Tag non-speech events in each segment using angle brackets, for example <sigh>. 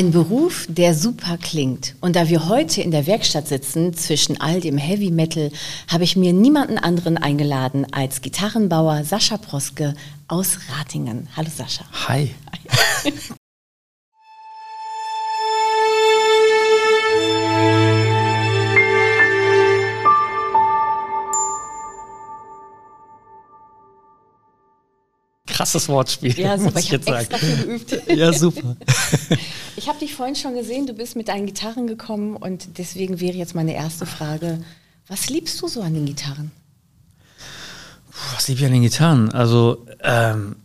Ein Beruf, der super klingt. Und da wir heute in der Werkstatt sitzen, zwischen all dem Heavy Metal, habe ich mir niemanden anderen eingeladen als Gitarrenbauer Sascha Proske aus Ratingen. Hallo Sascha. Hi. Hi. <laughs> krasses Wortspiel. Ja, super. ich, ich extra viel geübt. Ja, super. <laughs> Ich habe dich vorhin schon gesehen, du bist mit deinen Gitarren gekommen und deswegen wäre jetzt meine erste Frage, was liebst du so an den Gitarren? Was liebe ich an den Gitarren? Also ähm,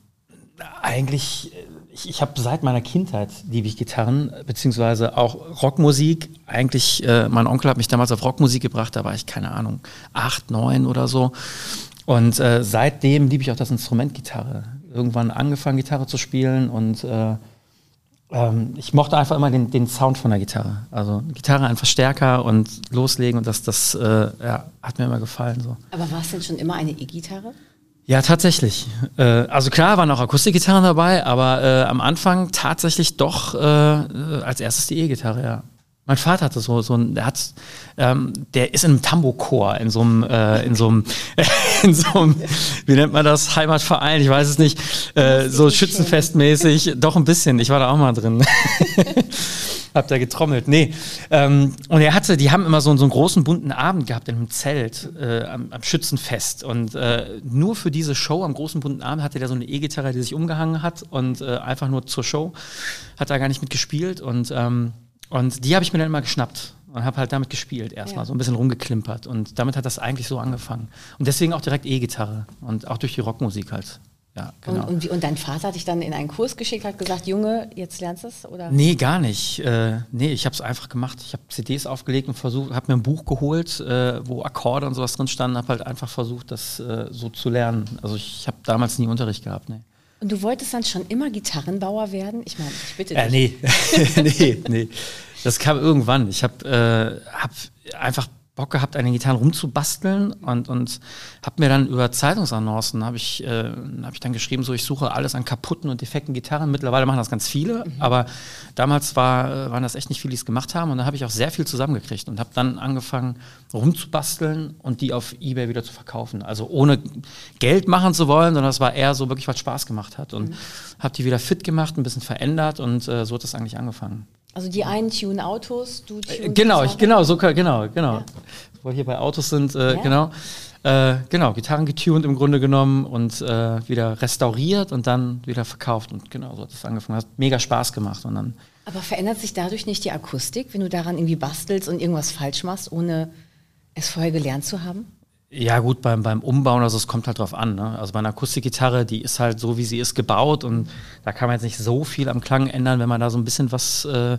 eigentlich, ich, ich habe seit meiner Kindheit liebe ich Gitarren, beziehungsweise auch Rockmusik. Eigentlich, äh, mein Onkel hat mich damals auf Rockmusik gebracht, da war ich, keine Ahnung, acht, neun oder so. Und äh, seitdem liebe ich auch das Instrument Gitarre. Irgendwann angefangen, Gitarre zu spielen und äh, ähm, ich mochte einfach immer den, den, Sound von der Gitarre. Also Gitarre einfach stärker und loslegen und das, das äh, ja, hat mir immer gefallen. So. Aber war es denn schon immer eine E-Gitarre? Ja, tatsächlich. Äh, also klar waren auch Akustikgitarren dabei, aber äh, am Anfang tatsächlich doch äh, als erstes die E-Gitarre, ja. Mein Vater hatte so, so ein, der hat, ähm, der ist in einem Tambo-Chor, in so einem, äh, in so einem, <laughs> in so einem, wie nennt man das, Heimatverein, ich weiß es nicht, äh, so schützenfestmäßig, doch ein bisschen, ich war da auch mal drin. <laughs> Hab da getrommelt. Nee. Ähm, und er hatte, die haben immer so, so einen großen bunten Abend gehabt in einem Zelt äh, am, am, Schützenfest. Und äh, nur für diese Show am großen bunten Abend hatte der so eine E-Gitarre, die sich umgehangen hat und äh, einfach nur zur Show. Hat da gar nicht mitgespielt. Und ähm, und die habe ich mir dann immer geschnappt und habe halt damit gespielt erstmal, ja. so ein bisschen rumgeklimpert. Und damit hat das eigentlich so angefangen. Und deswegen auch direkt E-Gitarre und auch durch die Rockmusik halt. Ja, genau. Und, und, wie, und, dein Vater hat dich dann in einen Kurs geschickt, hat gesagt, Junge, jetzt lernst du es? Oder? Nee, gar nicht. Äh, nee, ich habe es einfach gemacht. Ich habe CDs aufgelegt und versucht, habe mir ein Buch geholt, äh, wo Akkorde und sowas drin standen, habe halt einfach versucht, das äh, so zu lernen. Also ich habe damals nie Unterricht gehabt. Nee. Und du wolltest dann schon immer Gitarrenbauer werden? Ich meine, ich bitte dich. Äh, nee, <laughs> nee, nee. Das kam irgendwann. Ich habe äh, hab einfach Bock gehabt, an den Gitarren rumzubasteln und, und habe mir dann über Zeitungsannoncen habe ich, äh, hab ich dann geschrieben, so ich suche alles an kaputten und defekten Gitarren. Mittlerweile machen das ganz viele, mhm. aber damals war, äh, waren das echt nicht viele, die es gemacht haben und da habe ich auch sehr viel zusammengekriegt und habe dann angefangen rumzubasteln und die auf Ebay wieder zu verkaufen. Also ohne Geld machen zu wollen, sondern es war eher so wirklich, was Spaß gemacht hat und mhm. habe die wieder fit gemacht, ein bisschen verändert und äh, so hat das eigentlich angefangen. Also die einen tun Autos, du tunst Genau, ich, genau, so genau, genau. Ja. Wo wir hier bei Autos sind, äh, ja. genau. Äh, genau, Gitarren getuned im Grunde genommen und äh, wieder restauriert und dann wieder verkauft. Und genau, so hat es angefangen. Hat mega Spaß gemacht. Und dann Aber verändert sich dadurch nicht die Akustik, wenn du daran irgendwie bastelst und irgendwas falsch machst, ohne es vorher gelernt zu haben? Ja, gut, beim, beim Umbauen, also es kommt halt drauf an. Ne? Also bei einer Akustikgitarre, die ist halt so, wie sie ist, gebaut und da kann man jetzt nicht so viel am Klang ändern, wenn man da so ein bisschen was äh,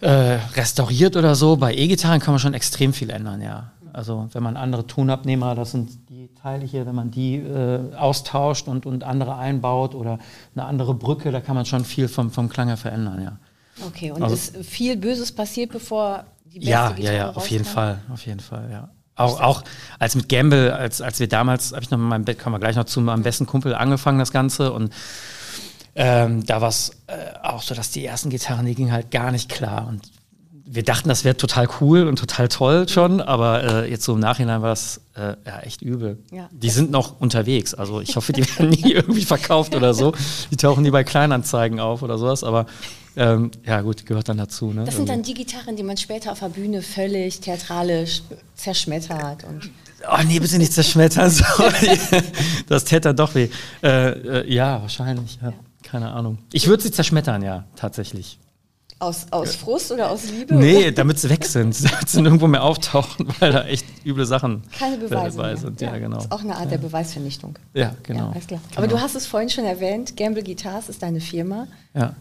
äh, restauriert oder so. Bei E-Gitarren kann man schon extrem viel ändern, ja. Also wenn man andere Tonabnehmer, das sind die Teile hier, wenn man die äh, austauscht und, und andere einbaut oder eine andere Brücke, da kann man schon viel vom, vom Klang her verändern, ja. Okay, und also, ist viel Böses passiert, bevor die beste ja, Gitarre Ja, ja, auf jeden Fall, auf jeden Fall, ja. Auch, auch als mit Gamble, als, als wir damals, habe ich noch mit meinem Bett, kommen wir gleich noch zu meinem besten Kumpel angefangen, das Ganze. Und ähm, da war es äh, auch so, dass die ersten Gitarren, die gingen halt gar nicht klar. Und wir dachten, das wäre total cool und total toll schon, aber äh, jetzt so im Nachhinein war das äh, ja, echt übel. Ja. Die sind noch unterwegs, also ich hoffe, die <laughs> werden nie irgendwie verkauft oder so. Die tauchen nie bei Kleinanzeigen auf oder sowas, aber ähm, ja, gut, gehört dann dazu. Ne? Das sind dann die Gitarren, die man später auf der Bühne völlig theatralisch zerschmettert. Und oh nee, bitte nicht zerschmettern. <laughs> Sorry. das täte dann doch weh. Äh, äh, ja, wahrscheinlich. Ja. Keine Ahnung. Ich würde sie zerschmettern, ja, tatsächlich. Aus, aus Frust oder aus Liebe? Nee, damit sie weg sind, <laughs> damit sie nirgendwo mehr auftauchen, weil da echt üble Sachen Keine Beweise dabei sind. Ja, ja, genau. Das ist auch eine Art der Beweisvernichtung. Ja, genau. Ja, genau. Aber du hast es vorhin schon erwähnt, Gamble Guitars ist deine Firma. Ja.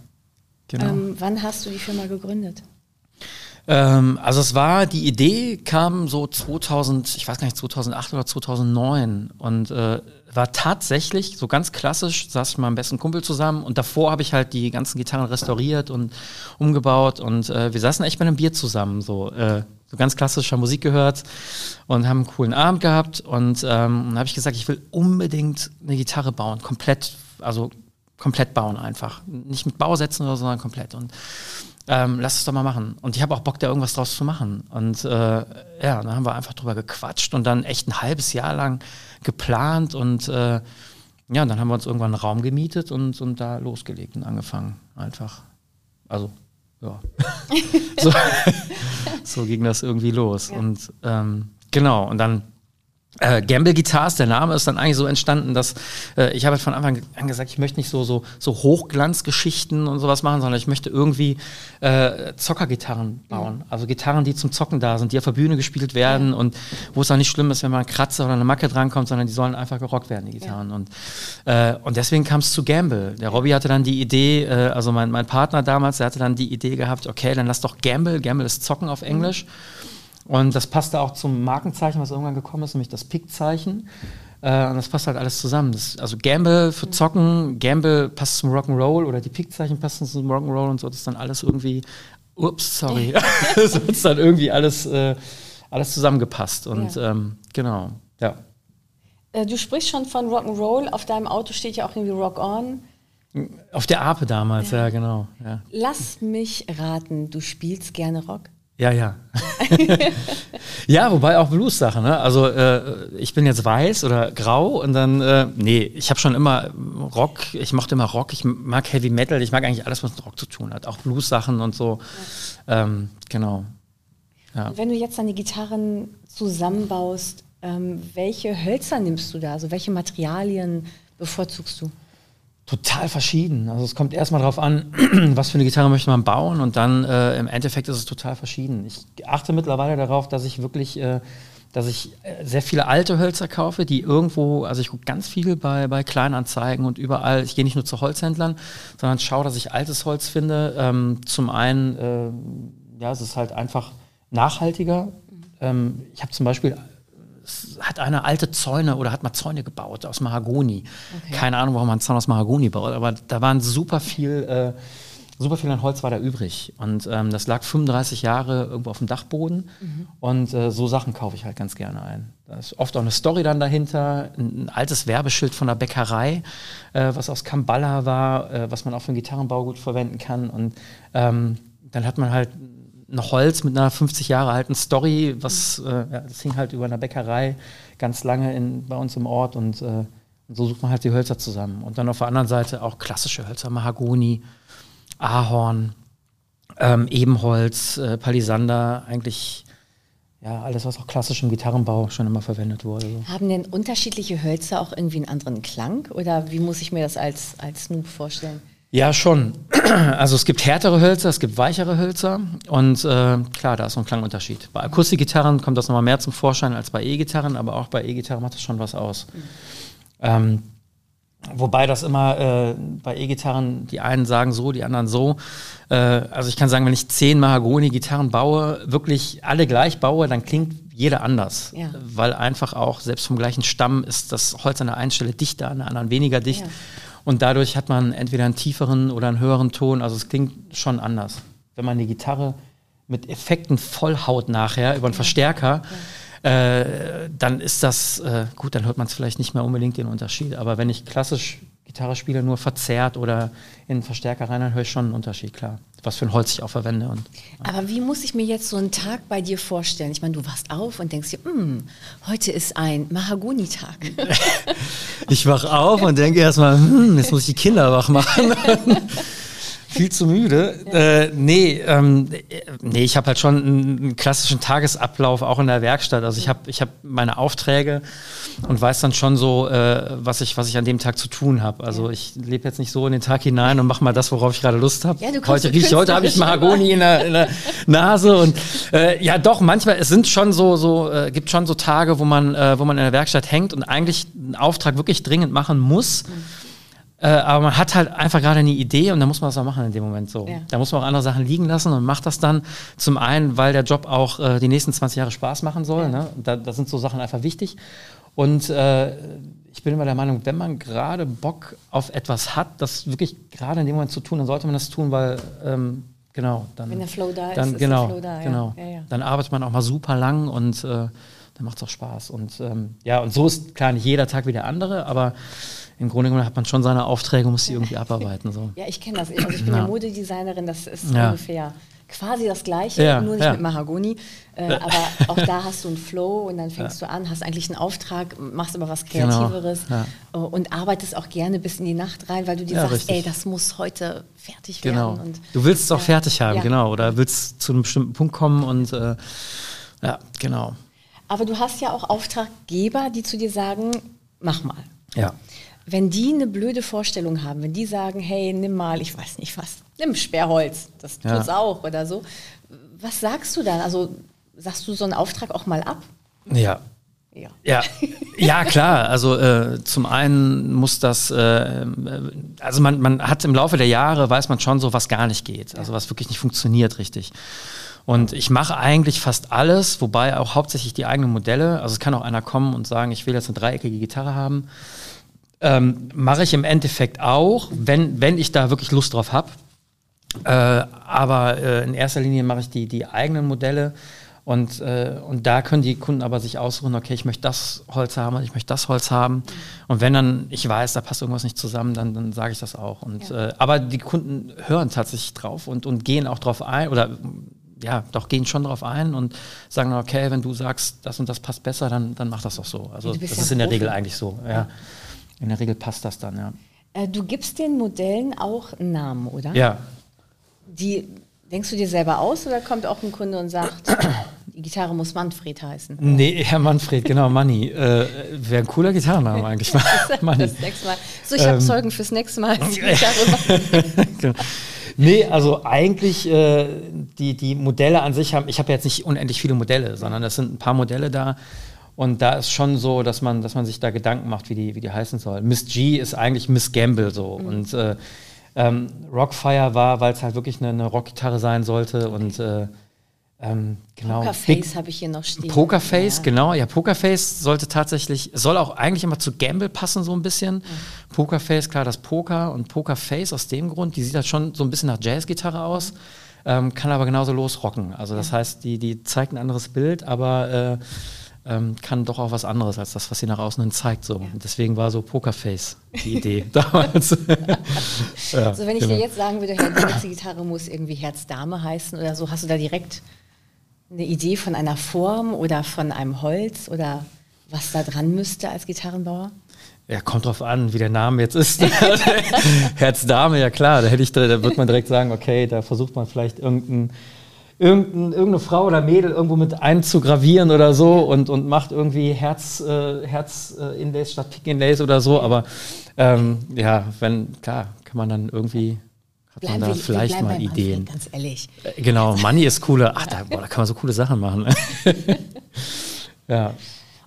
Genau. Ähm, wann hast du die Firma gegründet? Ähm, also es war, die Idee kam so 2000, ich weiß gar nicht, 2008 oder 2009 und äh, war tatsächlich so ganz klassisch, saß ich mit meinem besten Kumpel zusammen und davor habe ich halt die ganzen Gitarren restauriert und umgebaut und äh, wir saßen echt bei einem Bier zusammen, so, äh, so ganz klassischer Musik gehört und haben einen coolen Abend gehabt und ähm, dann habe ich gesagt, ich will unbedingt eine Gitarre bauen, komplett, also komplett bauen einfach. Nicht mit Bausätzen oder so, sondern komplett. Und ähm, lass es doch mal machen. Und ich habe auch Bock, da irgendwas draus zu machen. Und äh, ja, dann haben wir einfach drüber gequatscht und dann echt ein halbes Jahr lang geplant und äh, ja, dann haben wir uns irgendwann einen Raum gemietet und, und da losgelegt und angefangen. Einfach. Also, ja. <laughs> so, <laughs> so, ging das irgendwie los. Ja. Und ähm, genau, und dann äh, Gamble Guitars, der Name ist dann eigentlich so entstanden, dass äh, ich habe halt von Anfang an gesagt, ich möchte nicht so, so, so Hochglanzgeschichten und sowas machen, sondern ich möchte irgendwie äh, Zockergitarren bauen. Mhm. Also Gitarren, die zum Zocken da sind, die auf der Bühne gespielt werden ja. und wo es auch nicht schlimm ist, wenn man ein Kratzer oder eine Macke drankommt, sondern die sollen einfach gerockt werden, die Gitarren. Ja. Und, äh, und deswegen kam es zu Gamble. Der Robby hatte dann die Idee, äh, also mein, mein Partner damals, der hatte dann die Idee gehabt, okay, dann lass doch Gamble, Gamble ist Zocken auf Englisch. Mhm und das passte auch zum Markenzeichen, was irgendwann gekommen ist, nämlich das Pick-Zeichen. Äh, und das passt halt alles zusammen. Das, also Gamble für Zocken, Gamble passt zum Rock'n'Roll oder die Pick-Zeichen passen zum Rock'n'Roll und so. Das ist dann alles irgendwie, ups, sorry. so <laughs> ist dann irgendwie alles, äh, alles zusammengepasst. Und ja. ähm, genau, ja. Äh, du sprichst schon von Rock'n'Roll. Auf deinem Auto steht ja auch irgendwie Rock On. Auf der Ape damals, ja, ja genau. Ja. Lass mich raten, du spielst gerne Rock? Ja, ja. <laughs> ja, wobei auch Blues-Sachen. Ne? Also äh, ich bin jetzt weiß oder grau und dann, äh, nee, ich habe schon immer Rock, ich mochte immer Rock, ich mag Heavy Metal, ich mag eigentlich alles, was mit Rock zu tun hat. Auch Blues-Sachen und so. Ja. Ähm, genau. Ja. Wenn du jetzt deine Gitarren zusammenbaust, ähm, welche Hölzer nimmst du da? Also welche Materialien bevorzugst du? Total verschieden. Also es kommt erstmal darauf an, <clears throat> was für eine Gitarre möchte man bauen und dann äh, im Endeffekt ist es total verschieden. Ich achte mittlerweile darauf, dass ich wirklich, äh, dass ich äh, sehr viele alte Hölzer kaufe, die irgendwo, also ich gucke ganz viel bei, bei Kleinanzeigen und überall, ich gehe nicht nur zu Holzhändlern, sondern schaue, dass ich altes Holz finde. Ähm, zum einen, äh, ja, es ist halt einfach nachhaltiger. Ähm, ich habe zum Beispiel hat eine alte Zäune oder hat mal Zäune gebaut aus Mahagoni. Okay. Keine Ahnung, warum man Zaun aus Mahagoni baut, aber da waren super viel, äh, super viel an Holz war da übrig. Und ähm, das lag 35 Jahre irgendwo auf dem Dachboden. Mhm. Und äh, so Sachen kaufe ich halt ganz gerne ein. Da ist oft auch eine Story dann dahinter, ein, ein altes Werbeschild von der Bäckerei, äh, was aus Kambala war, äh, was man auch für den Gitarrenbau gut verwenden kann. Und ähm, dann hat man halt ein Holz mit einer 50 Jahre alten Story, was äh, ja, das hing halt über einer Bäckerei ganz lange in, bei uns im Ort und, äh, so sucht man halt die Hölzer zusammen. Und dann auf der anderen Seite auch klassische Hölzer, Mahagoni, Ahorn, ähm, Ebenholz, äh, Palisander, eigentlich ja, alles, was auch klassisch im Gitarrenbau schon immer verwendet wurde. Haben denn unterschiedliche Hölzer auch irgendwie einen anderen Klang? Oder wie muss ich mir das als, als Snoop vorstellen? Ja, schon. <clears throat> Also es gibt härtere Hölzer, es gibt weichere Hölzer und äh, klar, da ist so ein Klangunterschied. Bei Akustikgitarren kommt das nochmal mehr zum Vorschein als bei E-Gitarren, aber auch bei E-Gitarren macht das schon was aus. Mhm. Ähm, wobei das immer äh, bei E-Gitarren, die einen sagen so, die anderen so. Äh, also ich kann sagen, wenn ich zehn Mahagoni-Gitarren baue, wirklich alle gleich baue, dann klingt jeder anders. Ja. Weil einfach auch, selbst vom gleichen Stamm, ist das Holz an der einen Stelle dichter, an der anderen weniger dicht. Ja. Und dadurch hat man entweder einen tieferen oder einen höheren Ton. Also es klingt schon anders. Wenn man die Gitarre mit Effekten vollhaut nachher über einen Verstärker, äh, dann ist das, äh, gut, dann hört man es vielleicht nicht mehr unbedingt den Unterschied. Aber wenn ich klassisch Gitarre spiele, nur verzerrt oder in Verstärker rein, dann höre ich schon einen Unterschied, klar. Was für ein Holz ich auch verwende. Und, ja. Aber wie muss ich mir jetzt so einen Tag bei dir vorstellen? Ich meine, du wachst auf und denkst dir, hm, heute ist ein Mahagoni-Tag. <laughs> ich wach auf und denke erstmal, hm, jetzt muss ich die Kinder wach machen. <laughs> viel zu müde. Äh, nee, ähm, nee, ich habe halt schon einen, klassischen Tagesablauf auch in der Werkstatt. Also ich habe ich hab meine Aufträge und weiß dann schon so, äh, was, ich, was ich an dem Tag zu tun habe. Also ich lebe jetzt nicht so in den Tag hinein und mache mal das, worauf ich gerade Lust habe. Ja, heute riech, heute habe ich Mahagoni in der, in der Nase und äh, ja doch, manchmal, es sind schon so, so äh, gibt schon so Tage, wo man, äh, wo man in der Werkstatt hängt und eigentlich einen Auftrag wirklich dringend machen muss. Mhm äh, aber man hat halt einfach gerade eine Idee und da muss man das auch machen in dem Moment so. Ja. Da muss man auch andere Sachen liegen lassen und macht das dann zum einen, weil der Job auch äh, die nächsten 20 Jahre Spaß machen soll. Ja. Ne? Da, da, sind so Sachen einfach wichtig. Und äh, ich bin immer der Meinung, wenn man gerade Bock auf etwas hat, das wirklich gerade in dem Moment zu tun, dann sollte man das tun, weil ähm, genau, dann. Wenn der Flow da dann, ist, genau, ist der Flow da. Genau. Ja. Dann arbeitet man auch mal super lang und äh, dann macht es auch Spaß. Und ähm, ja, und so ist klar nicht jeder Tag wie der andere, aber im Grunde genommen hat man schon seine Aufträge und muss die irgendwie abarbeiten. So. Ja, ich kenne das. Also ich bin ja, ja Modedesignerin, das ist Ja. ungefähr quasi das Gleiche, Ja, nur nicht ja. mit Mahagoni. Äh, aber auch da hast du einen Flow und dann fängst du an, hast eigentlich einen Auftrag, machst aber was Genau, Kreativeres ja. äh, und arbeitest auch gerne bis in die Nacht rein, weil du dir Ja, sagst, richtig. ey, das muss heute fertig Genau. werden. Und Du willst es auch Ja. fertig haben, Ja. genau. Oder willst zu einem bestimmten Punkt kommen und äh, ja, genau. Aber du hast ja auch Auftraggeber, die zu dir sagen, mach mal. Ja. Wenn die eine blöde Vorstellung haben, wenn die sagen, hey, nimm mal, ich weiß nicht was, nimm Sperrholz, das Ja. tut's auch oder so. Was sagst du dann? Also sagst du so einen Auftrag auch mal ab? Ja. Ja. Ja, <laughs> ja klar. Also äh, zum einen muss das, äh, äh, also man, man hat im Laufe der Jahre, weiß man schon so, was gar nicht geht, also was wirklich nicht funktioniert richtig. Und ich mache eigentlich fast alles, wobei auch hauptsächlich die eigenen Modelle. Also es kann auch einer kommen und sagen, ich will jetzt eine dreieckige Gitarre haben. Ähm, mache ich im Endeffekt auch, wenn, wenn ich da wirklich Lust drauf habe. Äh, aber äh, in erster Linie mache ich die, die eigenen Modelle und, äh, und da können die Kunden aber sich aussuchen, okay, ich möchte das Holz haben, und ich möchte das Holz haben. Und wenn dann ich weiß, da passt irgendwas nicht zusammen, dann, dann sage ich das auch. Und, Ja. äh, aber die Kunden hören tatsächlich drauf und, und gehen auch drauf ein oder ja, doch gehen schon drauf ein und sagen, okay, wenn du sagst, das und das passt besser, dann, dann mach das doch so. Also das ja ist in der. Regel eigentlich so. Ja. In der Regel passt das dann, ja. Äh, du gibst den Modellen auch einen Namen, oder? Ja, Die denkst du dir selber aus oder kommt auch ein Kunde und sagt, <clears throat> die Gitarre muss Manfred heißen? Nee, Herr Manfred, genau, Manni. Äh, Wäre ein cooler Gitarrenname eigentlich. <laughs> Manni. Das nächste Mal. So, ich habe Ähm. Zeugen fürs nächste Mal. Die <laughs> Gitarre Genau. Nee, also eigentlich äh, die, die Modelle an sich haben, ich habe jetzt nicht unendlich viele Modelle, sondern es sind ein paar Modelle da. Und da ist schon so, dass man, dass man sich da Gedanken macht, wie die, wie die heißen soll. Miss G ist eigentlich Miss Gamble so. Und äh, ähm, Rockfire war, weil es halt wirklich eine, eine Rockgitarre sein sollte. Und äh, ähm, genau. Pokerface habe ich hier noch stehen. Pokerface, Ja. genau. Ja, Pokerface sollte tatsächlich, soll auch eigentlich immer zu Gamble passen, so ein bisschen. Pokerface, klar, das Poker und Pokerface aus dem Grund, die sieht halt schon so ein bisschen nach Jazzgitarre aus, ähm, kann aber genauso losrocken. Also das heißt, die, die zeigt ein anderes Bild, aber äh, ähm, kann doch auch was anderes als das, was sie nach außen hin zeigt. So. Und deswegen war so Pokerface die Idee <laughs> damals. <laughs> ja, So, wenn ich genau. dir jetzt sagen würde, Herr, die nächste Gitarre muss irgendwie Herz-Dame heißen oder so, hast du da direkt eine Idee von einer Form oder von einem Holz oder was da dran müsste als Gitarrenbauer? Ja, kommt drauf an, wie der Name jetzt ist. <laughs> Herzdame, ja klar, da hätte ich, da wird man direkt sagen, okay, da versucht man vielleicht irgendein, irgendein, irgendeine Frau oder Mädel irgendwo mit einzugravieren oder so und, und macht irgendwie Herz, äh, Herz äh, Inlays statt Pick Inlays oder so. Aber ähm, ja, wenn, klar, kann man dann irgendwie, hat man da wir- vielleicht bleiben mal bei Manfred, Ideen. Ganz ehrlich. Äh, Genau, Money ist cooler. Ach, da, boah, da kann man so coole Sachen machen. <laughs> <laughs> ja.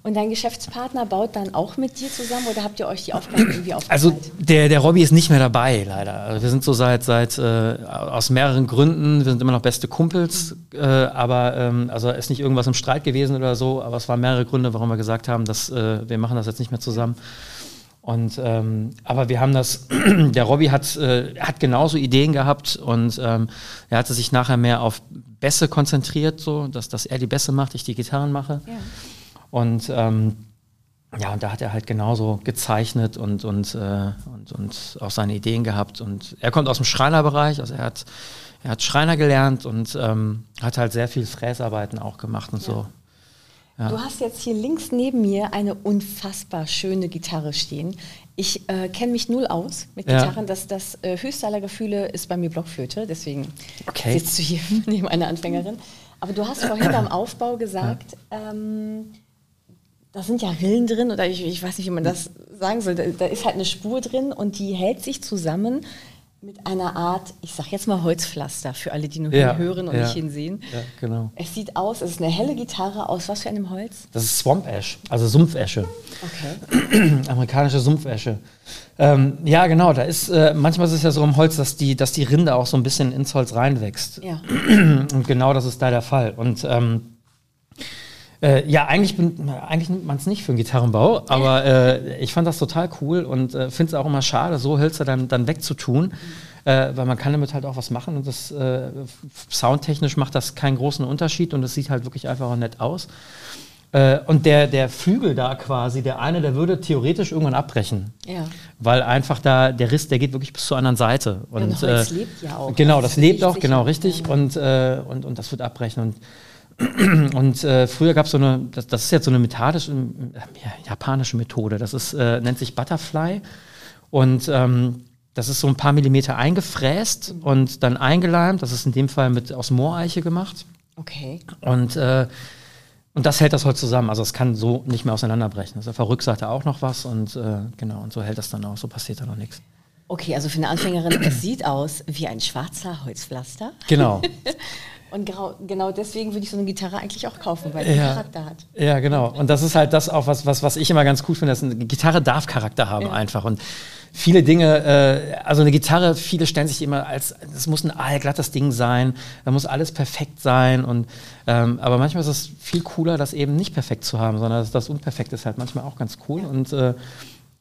Und dein Geschäftspartner baut dann auch mit dir zusammen oder habt ihr euch die Aufgaben irgendwie aufgeteilt? Also der, der Robby ist nicht mehr dabei, leider. Also wir sind so seit, seit äh, aus mehreren Gründen, wir sind immer noch beste Kumpels, äh, aber ähm, also ist nicht irgendwas im Streit gewesen oder so, aber es waren mehrere Gründe, warum wir gesagt haben, dass äh, wir machen das jetzt nicht mehr zusammen. Und ähm, aber wir haben das, <clears throat> der Robby hat, äh, hat genauso Ideen gehabt und ähm, er hatte sich nachher mehr auf Bässe konzentriert, so dass, dass er die Bässe macht, ich die Gitarren mache. ja. Und ähm, ja, und da hat er halt genauso gezeichnet und, und, äh, und, und auch seine Ideen gehabt. Und er kommt aus dem Schreinerbereich, also er hat, er hat Schreiner gelernt und ähm, hat halt sehr viel Fräsarbeiten auch gemacht und so. Ja. Du hast jetzt hier links neben mir eine unfassbar schöne Gitarre stehen. Ich äh, kenne mich null aus mit Ja. Gitarren. Das, das äh, höchste aller Gefühle ist bei mir Blockflöte, deswegen Okay. sitzt du hier <laughs> neben einer Anfängerin. Aber du hast vorhin beim Aufbau gesagt, ähm, da sind ja Rillen drin oder ich, ich weiß nicht, wie man das sagen soll. Da, da ist halt eine Spur drin und die hält sich zusammen mit einer Art, ich sag jetzt mal Holzpflaster für alle, die nur Ja, hören und ja. nicht hinsehen. Ja, genau. Es sieht aus, es ist eine helle Gitarre aus was für einem Holz? Das ist Swamp Ash, also Sumpfesche. Okay. <clears throat> amerikanische Sumpfesche. Ähm, ja, genau, da ist, äh, manchmal ist es ja so im Holz, dass die, dass die Rinde auch so ein bisschen ins Holz reinwächst. Ja. <clears throat> Und genau das ist da der Fall. Und ähm, äh, ja, eigentlich, bin, eigentlich nimmt man es nicht für einen Gitarrenbau, aber äh, ich fand das total cool und äh, finde es auch immer schade, so Hölzer dann, dann wegzutun, äh, weil man kann damit halt auch was machen und das äh, soundtechnisch macht das keinen großen Unterschied und es sieht halt wirklich einfach auch nett aus. Äh, und der, der Flügel da quasi, der eine, der würde theoretisch irgendwann abbrechen. Ja. Weil einfach da der Riss, der geht wirklich bis zur anderen Seite. Und, und Holz äh, lebt ja auch. Genau, das lebt auch, genau, richtig. Ja. Und, äh, und, und das wird abbrechen. Und, <clears throat> und äh, früher gab es so eine, das, das ist jetzt so eine methodische, äh, ja, japanische Methode. Das ist, äh, nennt sich Butterfly. Und ähm, das ist so ein paar Millimeter eingefräst und dann eingeleimt. Das ist in dem Fall mit aus Mooreiche gemacht. Okay. Und, äh, und das hält das Holz zusammen. Also es kann so nicht mehr auseinanderbrechen. Also auf der Rückseite auch noch was und äh, genau, und so hält das dann auch, so passiert da noch nichts. Okay, also für eine Anfängerin, es sieht aus wie ein schwarzer Holzpflaster. Genau. <laughs> Und genau deswegen würde ich so eine Gitarre eigentlich auch kaufen, weil die Ja. Charakter hat. Ja, genau. Und das ist halt das auch, was, was, was ich immer ganz cool finde, dass eine Gitarre darf Charakter haben Ja. einfach. Und viele Dinge, äh, also eine Gitarre, viele stellen sich immer als, das muss ein aalglattes Ding sein, da muss alles perfekt sein. Und, ähm, aber manchmal ist es viel cooler, das eben nicht perfekt zu haben, sondern das, das Unperfekt ist halt manchmal auch ganz cool. Und, äh,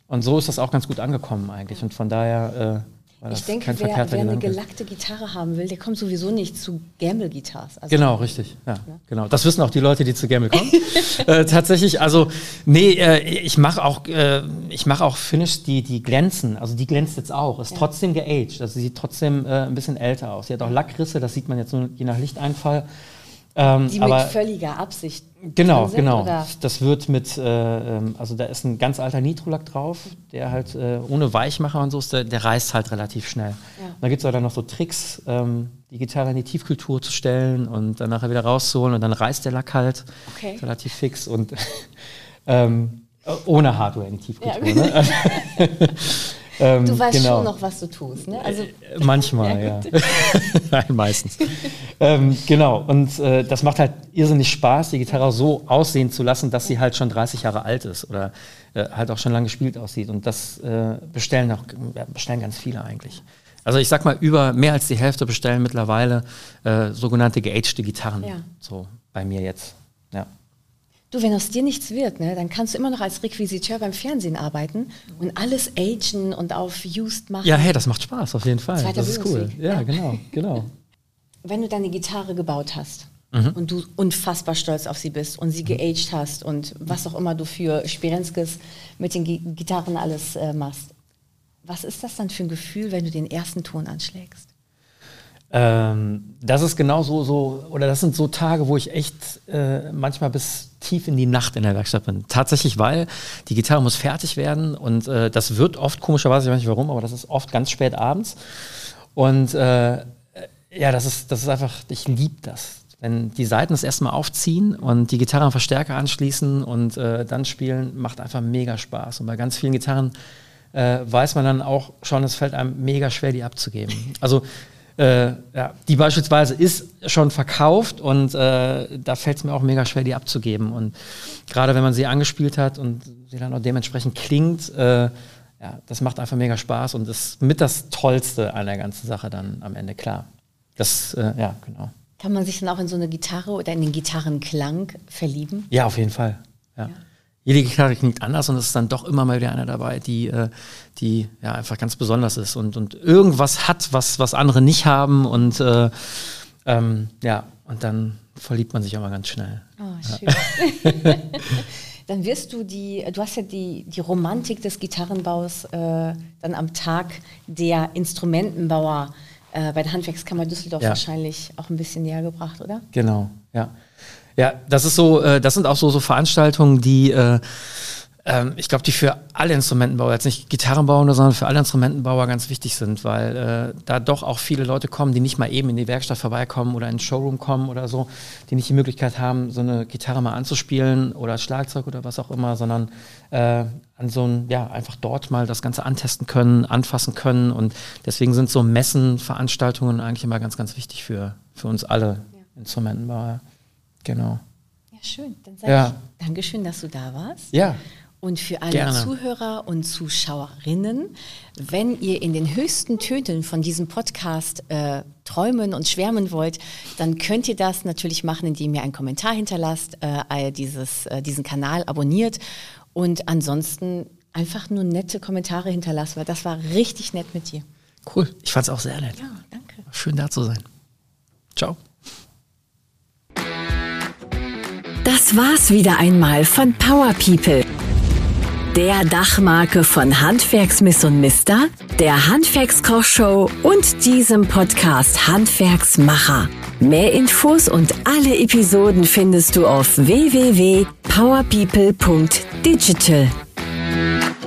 und so ist das auch ganz gut angekommen eigentlich. Und von daher äh, Ich denke, wer, wer eine gelackte Gitarre haben will, der kommt sowieso nicht zu Gamble-Guitars. Also Genau, richtig. Ja, genau. Das wissen auch die Leute, die zu Gamble kommen. <laughs> äh, tatsächlich, also nee, äh, ich mache auch, äh, ich mache auch Finish, die die glänzen. Also die glänzt jetzt auch. Ist trotzdem geaged. Also sie sieht trotzdem äh, ein bisschen älter aus. Sie hat auch Lackrisse. Das sieht man jetzt nur je nach Lichteinfall. Ähm, Die mit völliger Absicht. Genau, sind, genau. Oder? Das wird mit, äh, ähm, also da ist ein ganz alter Nitrolack drauf, der halt äh, ohne Weichmacher und so ist, der, der reißt halt relativ schnell. Ja. Da gibt es dann noch so Tricks, ähm, die Gitarre in die Tiefkultur zu stellen und dann nachher wieder rauszuholen und dann reißt der Lack halt Okay. relativ fix und <laughs> ähm, ohne Hardware in die Tiefkultur. Ja. ne? <laughs> <laughs> ähm, Du weißt genau. schon noch, was du tust. Ne? Also, Manchmal, <laughs> ja. <laughs> Nein, meistens. ähm, genau, und äh, das macht halt irrsinnig Spaß, die Gitarre so aussehen zu lassen, dass sie halt schon 30 Jahre alt ist oder äh, halt auch schon lange gespielt aussieht. Und das äh, bestellen auch bestellen ganz viele eigentlich. Also ich sag mal, über mehr als die Hälfte bestellen mittlerweile äh, sogenannte geagte Gitarren. Ja. So bei mir jetzt. Du, wenn aus dir nichts wird, ne, dann kannst du immer noch als Requisiteur beim Fernsehen arbeiten und alles agen und auf used machen. ja, hey, das macht Spaß auf jeden Fall. Zweiter das ist cool. Ja, Ja. genau, genau. <laughs> wenn du deine Gitarre gebaut hast Mhm. und du unfassbar stolz auf sie bist und sie geaged hast und was auch immer du für Spirenskes mit den Gi Gitarren alles äh, machst, was ist das dann für ein Gefühl, wenn du den ersten Ton anschlägst? Ähm, das ist genau so, so, oder das sind so Tage, wo ich echt äh, manchmal bis tief in die Nacht in der Werkstatt bin. Tatsächlich, weil die Gitarre muss fertig werden und äh, das wird oft, komischerweise, ich weiß nicht warum, aber das ist oft ganz spät abends. Und äh, ja, das ist, das ist einfach, ich liebe das. Wenn die Seiten das erstmal aufziehen und die Gitarre am Verstärker anschließen und äh, dann spielen, macht einfach mega Spaß. Und bei ganz vielen Gitarren äh, weiß man dann auch schon, es fällt einem mega schwer, die abzugeben. Also äh, ja, die beispielsweise ist schon verkauft und äh, da fällt es mir auch mega schwer, die abzugeben. Und gerade wenn man sie angespielt hat und sie dann auch dementsprechend klingt, äh, ja, das macht einfach mega Spaß und ist mit das Tollste an der ganzen Sache dann am Ende, klar. Das, äh, ja, genau. Kann man sich dann auch in so eine Gitarre oder in den Gitarrenklang verlieben? Ja, auf jeden Fall. Ja. Jede Gitarre klingt anders und es ist dann doch immer mal wieder eine dabei, die, äh, die ja einfach ganz besonders ist und, und irgendwas hat, was, was andere nicht haben und äh, ähm, ja, und dann verliebt man sich auch mal ganz schnell. Oh, schön. <laughs> dann wirst du die, du hast ja die, die Romantik des Gitarrenbaus äh, dann am Tag der Instrumentenbauer äh, bei der Handwerkskammer Düsseldorf Ja. wahrscheinlich auch ein bisschen näher gebracht, oder? Genau, ja. Ja, das ist so, äh, das sind auch so, so Veranstaltungen, die äh, ähm, ich glaube, die für alle Instrumentenbauer, jetzt nicht Gitarrenbauer, sondern für alle Instrumentenbauer ganz wichtig sind, weil äh, da doch auch viele Leute kommen, die nicht mal eben in die Werkstatt vorbeikommen oder in den Showroom kommen oder so, die nicht die Möglichkeit haben, so eine Gitarre mal anzuspielen oder Schlagzeug oder was auch immer, sondern äh, an so ein, ja, einfach dort mal das Ganze antesten können, anfassen können und deswegen sind so Messen, Veranstaltungen eigentlich immer ganz, ganz wichtig für, für uns alle Instrumentenbauer. Genau. Ja, schön. Dann sage Ja. ich Dankeschön, dass du da warst. Ja. Und für alle Gerne. Zuhörer und Zuschauerinnen, wenn ihr in den höchsten Tönen von diesem Podcast äh, träumen und schwärmen wollt, dann könnt ihr das natürlich machen, indem ihr einen Kommentar hinterlasst, äh, dieses, äh, diesen Kanal abonniert und ansonsten einfach nur nette Kommentare hinterlasst, weil das war richtig nett mit dir. Cool. Ich fand es auch sehr nett. Ja, danke. Schön da zu sein. Ciao. Das war's wieder einmal von Power People. Der Dachmarke von Handwerksmiss und Mister, der Handwerkskochshow und diesem Podcast Handwerksmacher. Mehr Infos und alle Episoden findest du auf www.powerpeople.digital.